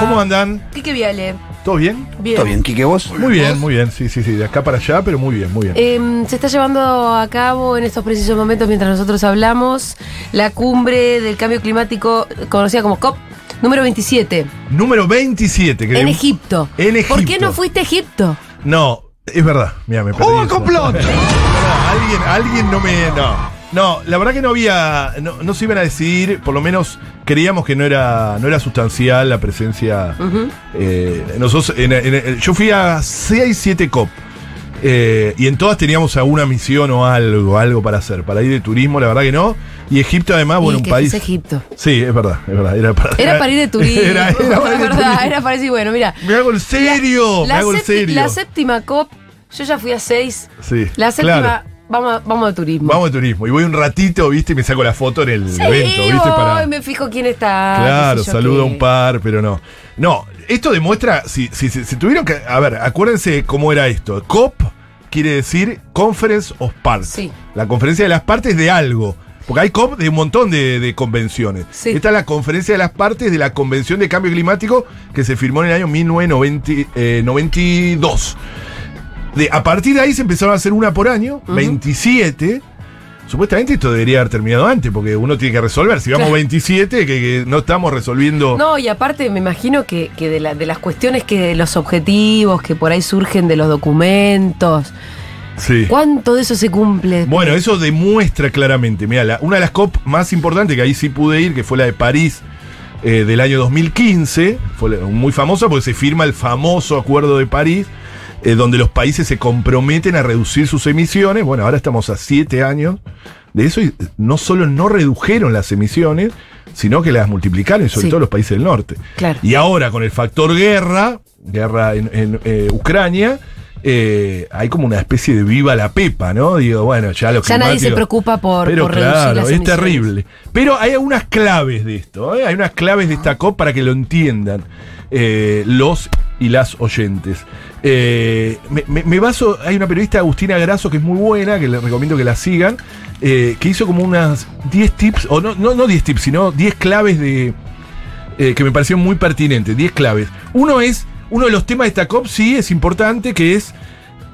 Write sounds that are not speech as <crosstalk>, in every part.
¿Cómo andan? Quique Viale. ¿Todo bien? Bien. ¿Todo bien, Quique, vos? Muy bien, muy bien. Sí, sí, sí. De acá para allá, pero muy bien, muy bien. Em, se está llevando a cabo en estos precisos momentos, mientras nosotros hablamos, la cumbre del cambio climático, conocida como COP, número 27, Número 27. que en Egipto. En Egipto. ¿Por qué no fuiste a Egipto? No, es verdad. Mira, me perdí. ¡Oh, eso. complot! No, alguien, alguien no me. No. No, la verdad que no había. No, no se iban a decidir, por lo menos creíamos que no era, no era sustancial la presencia. eh, nosotros, en- en- yo fui a 6, 7 COP. eh, y en todas teníamos alguna misión o algo, algo para hacer. Para ir de turismo, la verdad que no. Y Egipto, además, Y bueno, un país. a Egipto. Sí, es verdad, es verdad. Era para, Era <laughs> para ir de turismo. Era, era para ir es de verdad, turismo. era para decir, bueno, mira. Me hago el serio, me La, hago el serio. la séptima COP, yo ya fui a seis. Sí, La séptima, claro. Vamos, a- vamos de turismo. Vamos de turismo. Y voy un ratito, viste, y me saco la foto en el Sí, evento, viste, voy, para. me fijo quién está. Claro, saludo a un par, pero no. No, esto demuestra, si, si, si, si tuvieron que, a ver, acuérdense cómo era esto. COP quiere decir Conference of Parts. Sí. La conferencia de las partes de algo. Porque hay COP de un montón de, de convenciones. Sí. Esta es la conferencia de las partes de la Convención de Cambio Climático que se firmó en el año 1992. De, a partir de ahí se empezaron a hacer una por año, 27. Supuestamente esto debería haber terminado antes, porque uno tiene que resolver. Si vamos Claro. 27, que, que no estamos resolviendo. No, y aparte me imagino que, que de, la- de las cuestiones que los objetivos que por ahí surgen de los documentos, Sí. ¿cuánto de eso se cumple? Bueno, eso demuestra claramente. Mira, una de las COP más importantes que ahí sí pude ir, que fue la de París eh, del año 2015, fue muy famosa porque se firma el famoso Acuerdo de París, eh, donde los países se comprometen a reducir sus emisiones. Bueno, ahora estamos a siete años de eso y no solo no redujeron las emisiones, sino que las multiplicaron, y sobre Sí. todo los países del norte. Claro. Y ahora con el factor guerra, guerra en, en, eh, Ucrania, eh, hay como una especie de viva la pepa, ¿no? Digo, bueno, ya lo Ya nadie se preocupa por, Pero por reducir claro, las es emisiones. terrible. Pero hay algunas claves de esto, ¿eh? hay unas claves de esta COP para que lo entiendan eh, los y las oyentes. Eh, me, me- me baso, hay una periodista Agustina Grasso que es muy buena, que les recomiendo que la sigan, eh, que hizo como unas 10 tips, o no, no, no 10 tips, sino 10 claves de, eh, que me parecieron muy pertinentes, 10 claves. Uno es, uno de los temas de esta COP sí es importante, que es,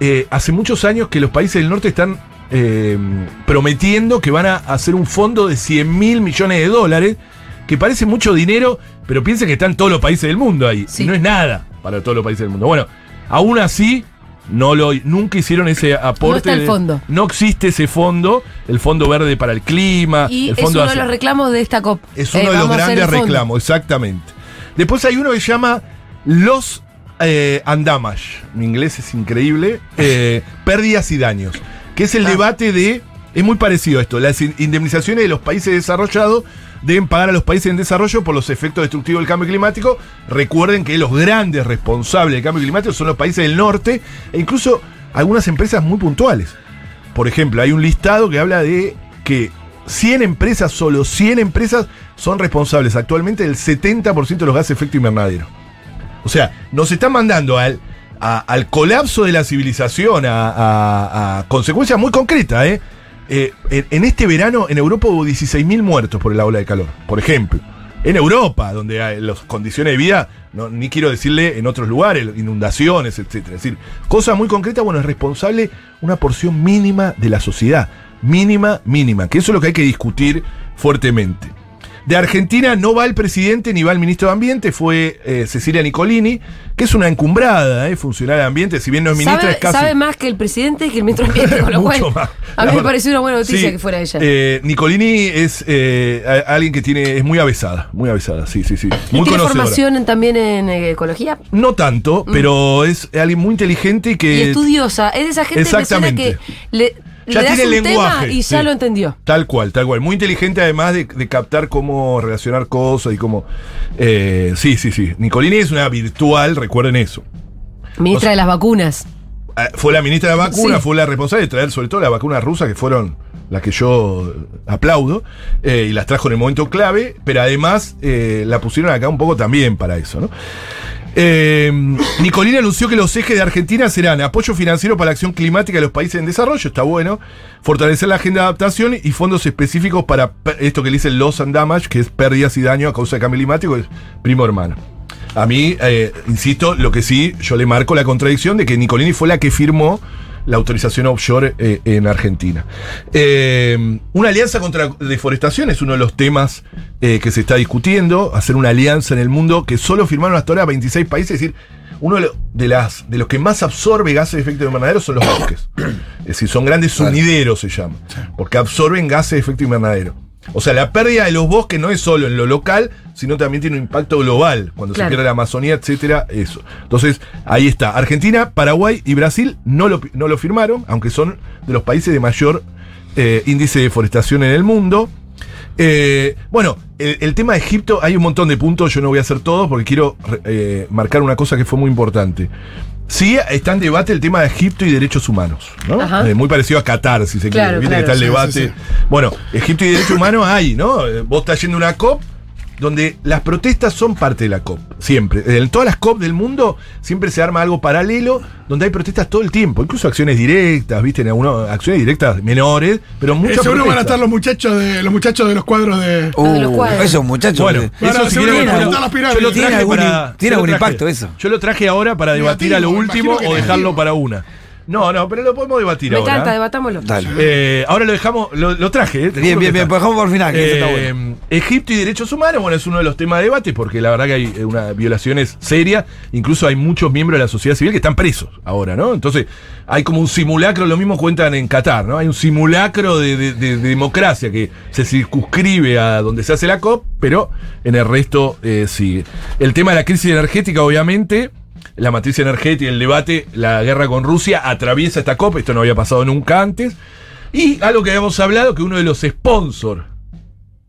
eh, hace muchos años que los países del norte están prometiendo que van a hacer un fondo de 100 mil millones de dólares, que parece mucho dinero, pero piensen que están todos los países del mundo ahí, Sí. y no es nada para todos los países del mundo. Bueno, aún así... No lo, nunca hicieron ese aporte. está el de- fondo. no existe ese fondo, el Fondo Verde para el Clima. Y el es uno de los reclamos de esta COP. es Eh, uno de los grandes reclamos, exactamente. Después hay uno que se llama Los eh, Andamage. Mi inglés es increíble. eh, <laughs> pérdidas y daños. Que es el Ah. debate de. Es muy parecido a esto. Las in- indemnizaciones de los países desarrollados deben pagar a los países en desarrollo por los efectos destructivos del cambio climático. Recuerden que los grandes responsables del cambio climático son los países del norte e incluso algunas empresas muy puntuales. Por ejemplo, hay un listado que habla de que 100 empresas, solo 100 empresas, son responsables actualmente del 70% de los gases de efecto invernadero. O sea, nos están mandando al, al colapso de la civilización, a- a consecuencias muy concretas. ¿eh? Eh, en, este verano en Europa hubo 16.000 muertos por la ola de calor, por ejemplo. En Europa, donde hay las condiciones de vida, no, ni quiero decirle en otros lugares, inundaciones, etc. Es decir, cosas muy concretas, bueno, es responsable una porción mínima de la sociedad. Mínima, mínima. Que eso es lo que hay que discutir fuertemente. De Argentina no va el presidente ni va el ministro de Ambiente, fue eh, Cecilia Nicolini, que es una encumbrada, eh, funcionaria de Ambiente, si bien no es ministra, es casi. sabe más que el presidente y que el ministro de Ambiente, con lo <laughs> Mucho cual más. a La mí me pareció una buena noticia Sí, que fuera ella. eh, Nicolini es alguien que tiene es muy avesada, muy avesada, sí, sí, sí. ¿Y Muy tiene conocedora. formación en- también en ecología? No tanto, pero es alguien muy inteligente y que y estudiosa. Es de esa gente que que le, Ya tiene lenguaje, y ya sí. lo entendió. Tal cual, tal cual. Muy inteligente además de, de captar cómo relacionar cosas y cómo... eh, sí, sí, sí. Nicolini es una virtual, recuerden eso. Ministra O sea- de las vacunas. eh, fue la ministra de la vacuna, Sí. fue la responsable de traer sobre todo las vacunas rusas, que fueron las que yo aplaudo, eh, y las trajo en el momento clave, pero además eh, la pusieron acá un poco también para eso, ¿no? Eh, Nicolina anunció que los ejes de Argentina serán apoyo financiero para la acción climática de los países en desarrollo, está bueno, fortalecer la agenda de adaptación y fondos específicos para esto que le dicen loss and damage, que es pérdidas y daño a causa del cambio climático, es primo hermano. A mí, eh, insisto, lo que sí, yo le marco la contradicción de que Nicolini fue la que firmó la autorización offshore eh, en Argentina. Eh, una alianza contra la deforestación es uno de los temas eh, que se está discutiendo, hacer una alianza en el mundo que solo firmaron hasta ahora 26 países, es decir, uno de, las, de los que más absorbe gases de efecto invernadero son los bosques. Es decir, son grandes sunideros, se llama, porque absorben gases de efecto invernadero. O sea, la pérdida de los bosques no es solo en lo local, sino también tiene un impacto global, cuando Claro. se pierde la Amazonía, etcétera, eso. Entonces, ahí está. Argentina, Paraguay y Brasil no lo, no lo firmaron, aunque son de los países de mayor eh, índice de deforestación en el mundo. Eh, bueno, el, el tema de Egipto, hay un montón de puntos, yo no voy a hacer todos porque quiero eh, marcar una cosa que fue muy importante. Sí, está en debate el tema de Egipto y derechos humanos, ¿no? Ajá. Eh, muy parecido a Qatar, si se Claro, quiere. Viste que claro, está el sí, debate. sí, sí. Bueno, Egipto y derechos humanos hay, ¿no? Eh, Vos estás yendo a una COP donde las protestas son parte de la COP, siempre. En todas las COP del mundo siempre se arma algo paralelo donde hay protestas todo el tiempo, incluso acciones directas, ¿viste? En algunas acciones directas menores, pero Eh, muchas seguro van a protestas. estar los muchachos de los muchachos de los cuadros de. Lo de los Uh, cuadros. esos muchachos. Bueno, de- eso si quieren lo- yo lo ¿Tiene traje algún para- im- tiene algún traje- impacto eso? Yo lo traje ahora para debatir a lo último o dejarlo negativo. para una. No, no, pero lo podemos debatir Me ahora. encanta, debatámoslo. Dale. Eh, ahora lo dejamos, lo, lo traje. eh, Bien, bien, bien, pues dejamos por final, que eso está Eh, bueno. Egipto y derechos humanos, bueno, es uno de los temas de debate porque la verdad que hay eh, unas violaciones serias. Incluso hay muchos miembros de la sociedad civil que están presos ahora, ¿no? Entonces, hay como un simulacro, lo mismo cuentan en Qatar, ¿no? Hay un simulacro de, de- de- de democracia que se circunscribe a donde se hace la COP, pero en el resto eh, sigue. El tema de la crisis energética, obviamente. La matriz energética, el debate, la guerra con Rusia atraviesa esta COP, esto no había pasado nunca antes. Y algo que habíamos hablado, que uno de los sponsors,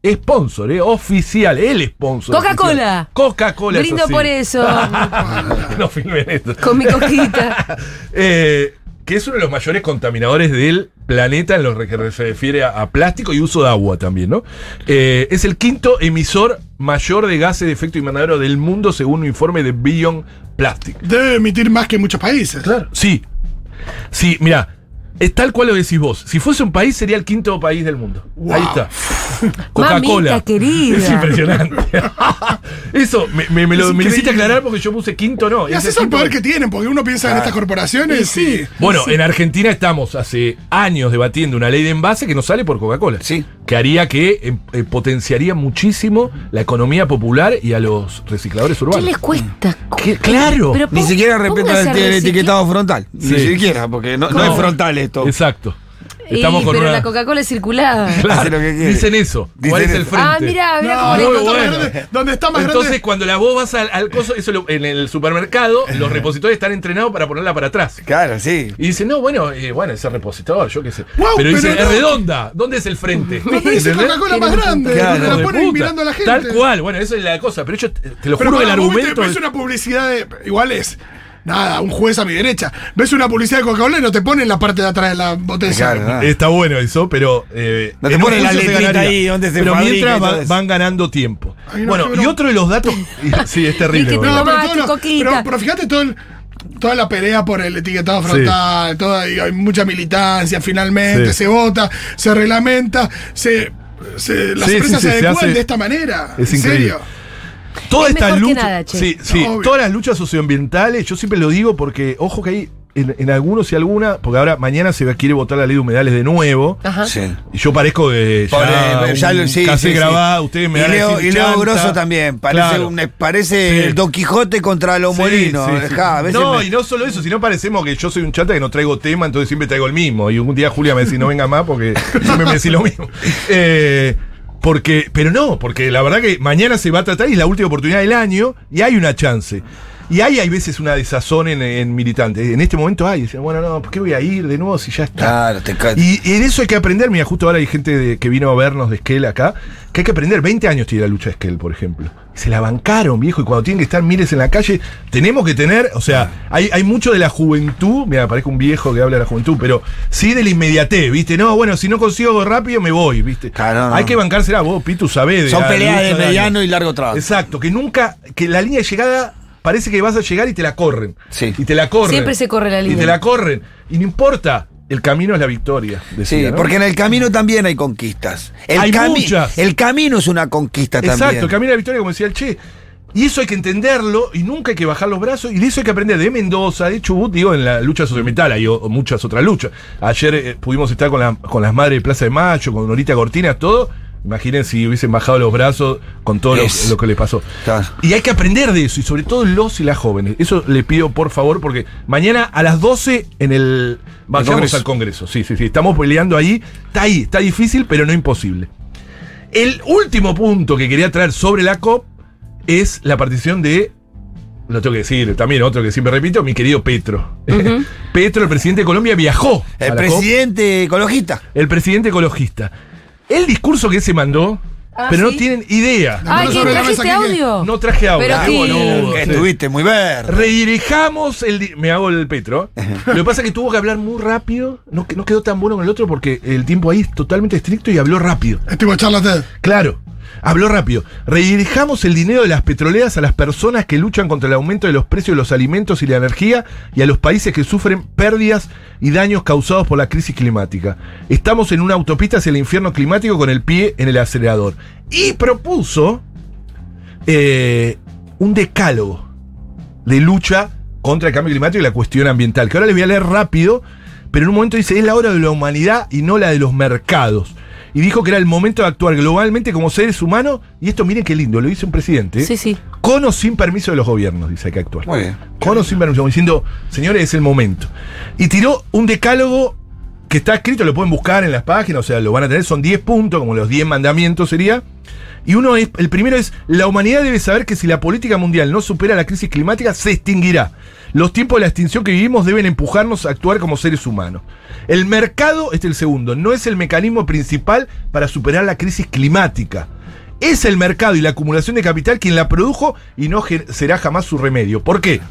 sponsor, eh, oficial, el sponsor. Coca-Cola. Coca-Cola. Brindo sí. por eso. <laughs> no filmen esto. Con mi coquita. <laughs> Eh, que es uno de los mayores contaminadores del planeta en lo que se refiere a, a plástico y uso de agua también, ¿no? Eh, es el quinto emisor mayor de gases de efecto invernadero del mundo según un informe de Beyond Plastic. Debe emitir más que muchos países. Claro. Sí. Sí, mira, es tal cual lo decís vos. Si fuese un país, sería el quinto país del mundo. Wow. Ahí está. Coca-Cola. Querida. Es impresionante. <laughs> Eso, me, me- me lo me hiciste aclarar porque yo puse quinto, no. Y es así el es el poder que tienen, porque uno piensa en estas corporaciones y. Bueno, en Argentina estamos hace años debatiendo una ley de envase que no sale por Coca-Cola. Sí. Que haría que eh, eh, potenciaría muchísimo la economía popular y a los recicladores ¿Qué urbanos. les cuesta? ¿Qué? Claro. Pero Ni siquiera respetan el, etiquetado frontal. Ni Sí. siquiera, porque no, no No. es frontal esto. Exacto. Y, Estamos con pero una. la Coca-Cola es circulada. <laughs> Claro, lo que dicen eso. ¿Cuál Dicen es el eso. frente? Ah, mira, mira No, cómo le muy donde está más bueno. grande- donde está más Entonces, grande. cuando la vos vas al, al coso, eso lo- en el supermercado, <laughs> los repositorios están entrenados para ponerla para atrás. Claro, sí. Y dice, no, bueno, eh, bueno, ese repositor, yo qué sé. Wow, pero dice, pero es no. redonda. ¿Dónde es el frente? Donde dice. Coca-Cola más grande. Claro, la ponen puta. mirando a la gente. Tal cual, bueno, esa es la cosa. Pero yo te, lo Pero juro que el argumento. ves una publicidad de. Igual es. Nada, un juez a mi derecha. Ves una publicidad de Coca-Cola y no te ponen la parte de atrás de la botella. Claro. Está bueno eso, pero. eh, No te ponen la letrita ahí donde se Pero mientras va- van ganando tiempo. Ay, no, bueno, y otro de los datos. <laughs> sí, es terrible. Es que boludo. no, Tomá pero, pero, pero fíjate todo el- toda la pelea por el etiquetado frontal, toda, y hay mucha militancia, finalmente, Sí. se vota, se reglamenta, se, se- las Sí, empresas sí, se sí, se adecuan hace- de esta manera. es ¿En increíble. serio? Toda Es esta mejor que lucha. nada, che. sí, sí, todas las luchas socioambientales, yo siempre lo digo porque, ojo que hay en, en algunos y algunas, porque ahora mañana se va- quiere votar la ley de humedales de nuevo. Ajá. Sí. Y yo parezco de ya, Pobre, ya un sí, sí. grabado, ustedes me y Leo, y Leo. Grosso también. Parece, Claro. un- parece Sí. el Don Quijote contra los Sí, molinos. sí, sí. Dejá, a veces no, me- y no solo eso, sino parecemos que yo soy un chata que no traigo tema, entonces siempre traigo el mismo. Y un día Julia me dice, no venga más porque <laughs> siempre me decís lo mismo. <laughs> Eh, porque, pero no, porque la verdad que mañana se va a tratar y es la última oportunidad del año y hay una chance. Y hay, hay veces una desazón en, en militantes. En este momento hay. Dicen, bueno, no, ¿por qué voy a ir de nuevo si ya está? Claro, te Y, y en eso hay que aprender. Mira, justo ahora hay gente de- que vino a vernos de Esquel acá, que hay que aprender. 20 años tiene la lucha de Esquel, por ejemplo. Y se la bancaron, viejo. Y cuando tienen que estar miles en la calle, tenemos que tener. O sea, hay, hay mucho de la juventud. Mira, parezco un viejo que habla de la juventud, pero sí de la inmediatez, ¿viste? No, bueno, si no consigo algo rápido, me voy, ¿viste? Claro, no, hay no. que bancársela. Vos, Pitu, sabés de Son peleas de mediano y largo trabajo. Exacto, que nunca, que la línea de llegada parece que vas a llegar y te la corren. Sí. Y te la corren. Siempre se corre la Y línea. te la corren. Y no importa, el camino es la victoria. Sí, porque en el camino también hay conquistas. El Hay cami- muchas. El camino es una conquista Exacto, también. el camino de la victoria, como decía el Che. Y eso hay que entenderlo y nunca hay que bajar los brazos. Y de eso hay que aprender de Mendoza, de Chubut, digo, en la lucha socioambiental. Hay muchas otras luchas. Ayer eh, pudimos estar con, la- con las madres de Plaza de Mayo, con Norita Cortinas, todo. Imaginen si hubiesen bajado los brazos con todo lo, que les pasó. Claro. Y hay que aprender de eso, y sobre todo los y las jóvenes. Eso le pido por favor, porque mañana a las 12 en el. Vayamos Congreso. al Congreso. Sí, sí, sí. Estamos peleando ahí. Está ahí, está difícil, pero no imposible. El último punto que quería traer sobre la COP es la partición de. Lo tengo que decir, también otro que siempre repito, mi querido Petro. <laughs> Petro, el presidente de Colombia, viajó. a El COP. presidente ecologista. El presidente ecologista. El discurso que se mandó, Ah, pero ¿sí? no tienen idea. Ay, ¿quién trajiste audio? No traje audio. Pero qué sí. boludo. Estuviste muy verde. Redirijamos el. Me hago el Petro. Lo que pasa es que tuvo que hablar muy rápido. No, que- no quedó tan bueno con el otro porque el tiempo ahí es totalmente estricto y habló rápido. Es tipo charla TED. Claro. Habló rápido. Redirijamos el dinero de las petroleras a las personas que luchan contra el aumento de los precios de los alimentos y la energía y a los países que sufren pérdidas y daños causados por la crisis climática. Estamos en una autopista hacia el infierno climático con el pie en el acelerador. Y propuso eh, un decálogo de lucha contra el cambio climático y la cuestión ambiental, que ahora les voy a leer rápido, pero en un momento dice, es la hora de la humanidad y no la de los mercados. Y dijo que era el momento de actuar globalmente como seres humanos, y esto miren qué lindo, lo dice un presidente. Sí, sí. con o sin permiso de los gobiernos, dice hay que actuar. Muy bien. Con o sin permiso, como diciendo, señores, es el momento. Y tiró un decálogo que está escrito, lo pueden buscar en las páginas, o sea, lo van a tener, son 10 puntos, como los 10 mandamientos sería. Y uno es, el primero es, la humanidad debe saber que si la política mundial no supera la crisis climática, se extinguirá. Los tiempos de la extinción que vivimos deben empujarnos a actuar como seres humanos. El mercado, este es el segundo, no es el mecanismo principal para superar la crisis climática. Es el mercado y la acumulación de capital quien la produjo y no será jamás su remedio. ¿Por qué?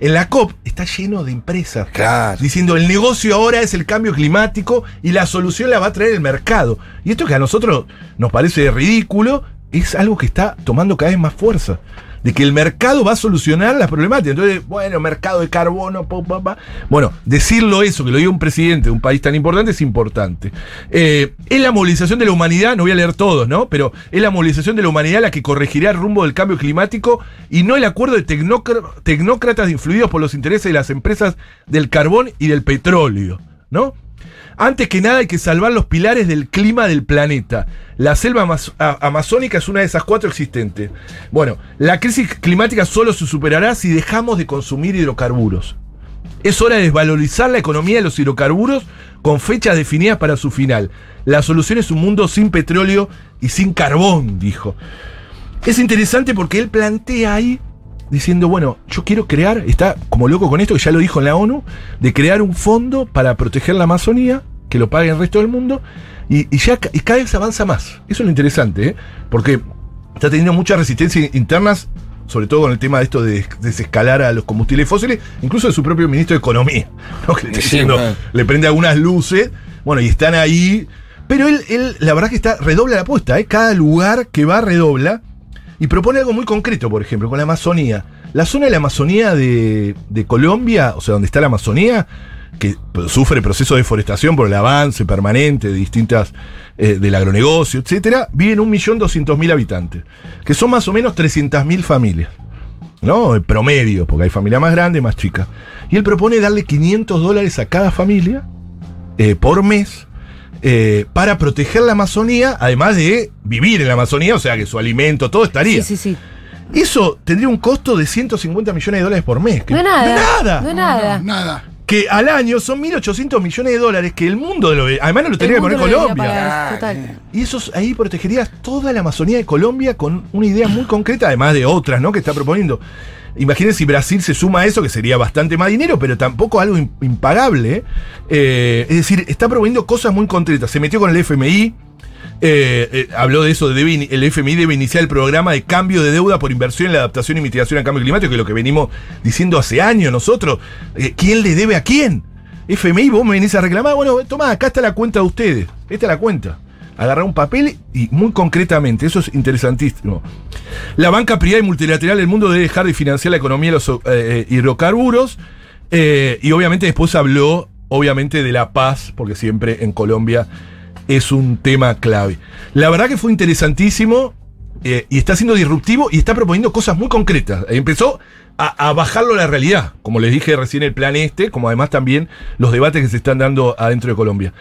En la COP está lleno de empresas Claro. diciendo el negocio ahora es el cambio climático y la solución la va a traer el mercado. Y esto que a nosotros nos parece ridículo, es algo que está tomando cada vez más fuerza. De que el mercado va a solucionar las problemáticas. Entonces, bueno, mercado de carbono, pa. Bueno, decirlo eso, que lo diga un presidente de un país tan importante, es importante. Eh, es la movilización de la humanidad, no voy a leer todos, ¿no? Pero es la movilización de la humanidad la que corregirá el rumbo del cambio climático y no el acuerdo de tecnócr- tecnócratas influidos por los intereses de las empresas del carbón y del petróleo, ¿no? Antes que nada hay que salvar los pilares del clima del planeta. La selva amazónica es una de esas cuatro existentes. Bueno, la crisis climática solo se superará si dejamos de consumir hidrocarburos. Es hora de desvalorizar la economía de los hidrocarburos con fechas definidas para su final. La solución es un mundo sin petróleo y sin carbón, dijo. Es interesante porque él plantea ahí diciendo, bueno, yo quiero crear, está como loco con esto, que ya lo dijo en la ONU, de crear un fondo para proteger la Amazonía, que lo pague el resto del mundo, y, y ya y cada vez avanza más. Eso es lo interesante, ¿eh? porque está teniendo muchas resistencias internas, sobre todo con el tema de esto de des- desescalar a los combustibles fósiles, incluso de su propio ministro de Economía, ¿no? <laughs> que está diciendo- le prende algunas luces, bueno, y están ahí. Pero él, él, la verdad que está, redobla la apuesta, ¿eh? cada lugar que va redobla. Y propone algo muy concreto, por ejemplo, con la Amazonía. La zona de la Amazonía de, Colombia, o sea, donde está la Amazonía, que sufre proceso de deforestación por el avance permanente de distintas, eh, del agronegocio, etcétera, viven 1.200.000 habitantes, que son más o menos 300.000 familias. ¿No? En promedio, porque hay familias más grandes, más chicas. Y él propone darle 500 dólares a cada familia eh, por mes eh, para proteger la Amazonía, además de vivir en la Amazonía, o sea que su alimento, todo estaría. Sí, sí, sí. Eso tendría un costo de 150 millones de dólares por mes. que- No es nada. No es nada. No es nada. Nada. Que al año son 1.800 millones de dólares que el mundo, lo, además no lo tenía que poner Colombia. pagar, Ah, total. Y eso ahí protegerías toda la Amazonía de Colombia con una idea muy concreta, además de otras, ¿no? Que está proponiendo. Imagínense si Brasil se suma a eso, que sería bastante más dinero, pero tampoco algo im- impagable. Eh, es decir, está proponiendo cosas muy concretas. Se metió con el FMI. Eh, eh, habló de eso, el FMI debe iniciar el programa de cambio de deuda por inversión en la adaptación y mitigación al cambio climático, que es lo que venimos diciendo hace años nosotros. Eh, ¿Quién le debe a quién? FMI, vos me venís a reclamar, bueno, tomá, acá está la cuenta de ustedes. Esta es la cuenta. Agarrar un papel y muy concretamente, eso es interesantísimo. La banca privada y multilateral del mundo debe dejar de financiar la economía de los hidrocarburos. y obviamente después habló, obviamente, de la paz, porque siempre en Colombia es un tema clave. La verdad que fue interesantísimo eh, y está siendo disruptivo y está proponiendo cosas muy concretas. Empezó a, a bajarlo a la realidad, como les dije recién el plan este, como además también los debates que se están dando adentro de Colombia.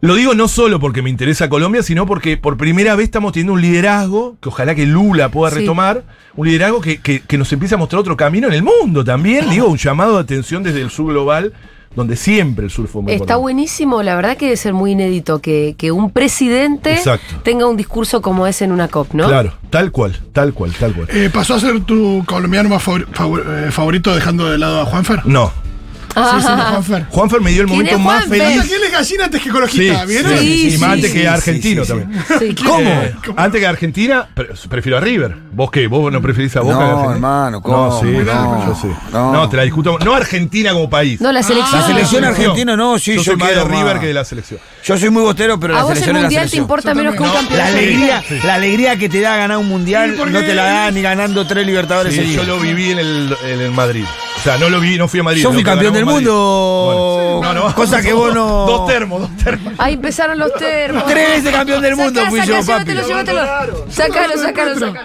Lo digo no solo porque me interesa Colombia, sino porque por primera vez estamos teniendo un liderazgo, que ojalá que Lula pueda Sí. retomar, un liderazgo que, que- que nos empieza a mostrar otro camino en el mundo también, digo, un llamado de atención desde el sur global, donde siempre el sur fue muy Está importante. buenísimo, la verdad que debe ser muy inédito que, que un presidente Exacto. tenga un discurso como ese en una COP, ¿no? Claro, tal cual, tal cual, tal cual. Eh, ¿Pasó a ser tu colombiano más favor- favor- eh, favorito dejando de lado a Juanfer? No. Sí, sí, de Juanfer. Juanfer me dio el ¿Quién momento más Juanfer? feliz. ¿Quién es gallina antes que Sí, ecologista? ¿Vieron? sí, Sí, sí, más antes que argentino sí, sí. también. Sí. ¿Cómo? Antes que Argentina, pre- prefiero a River. ¿Vos qué? ¿Vos no preferís a Boca? No, que a Argentina? hermano, ¿cómo? No, sí, No, yo sí. no. No, te la discuto. No Argentina como país. No, la selección. La selección Ah, argentina no, sí, yo, yo soy más de River que de la selección. Yo soy muy bostero, pero ¿A la vos el selección es la mundial te selección. importa menos que un campeón? La alegría, la alegría que te da ganar un mundial no te la da ni ganando tres libertadores yo lo viví en el, Madrid. O sea, no lo vi, no fui a Madrid. Yo fui campeón del Madrid. mundo. Bueno, no, no. Cosa que vos no. Dos termos, dos termos. Ahí empezaron los termos. Tres veces campeón del mundo Sacá, fui yo, papi. llévatelo, llévatelo. Sácalo, sácalo, sácalo.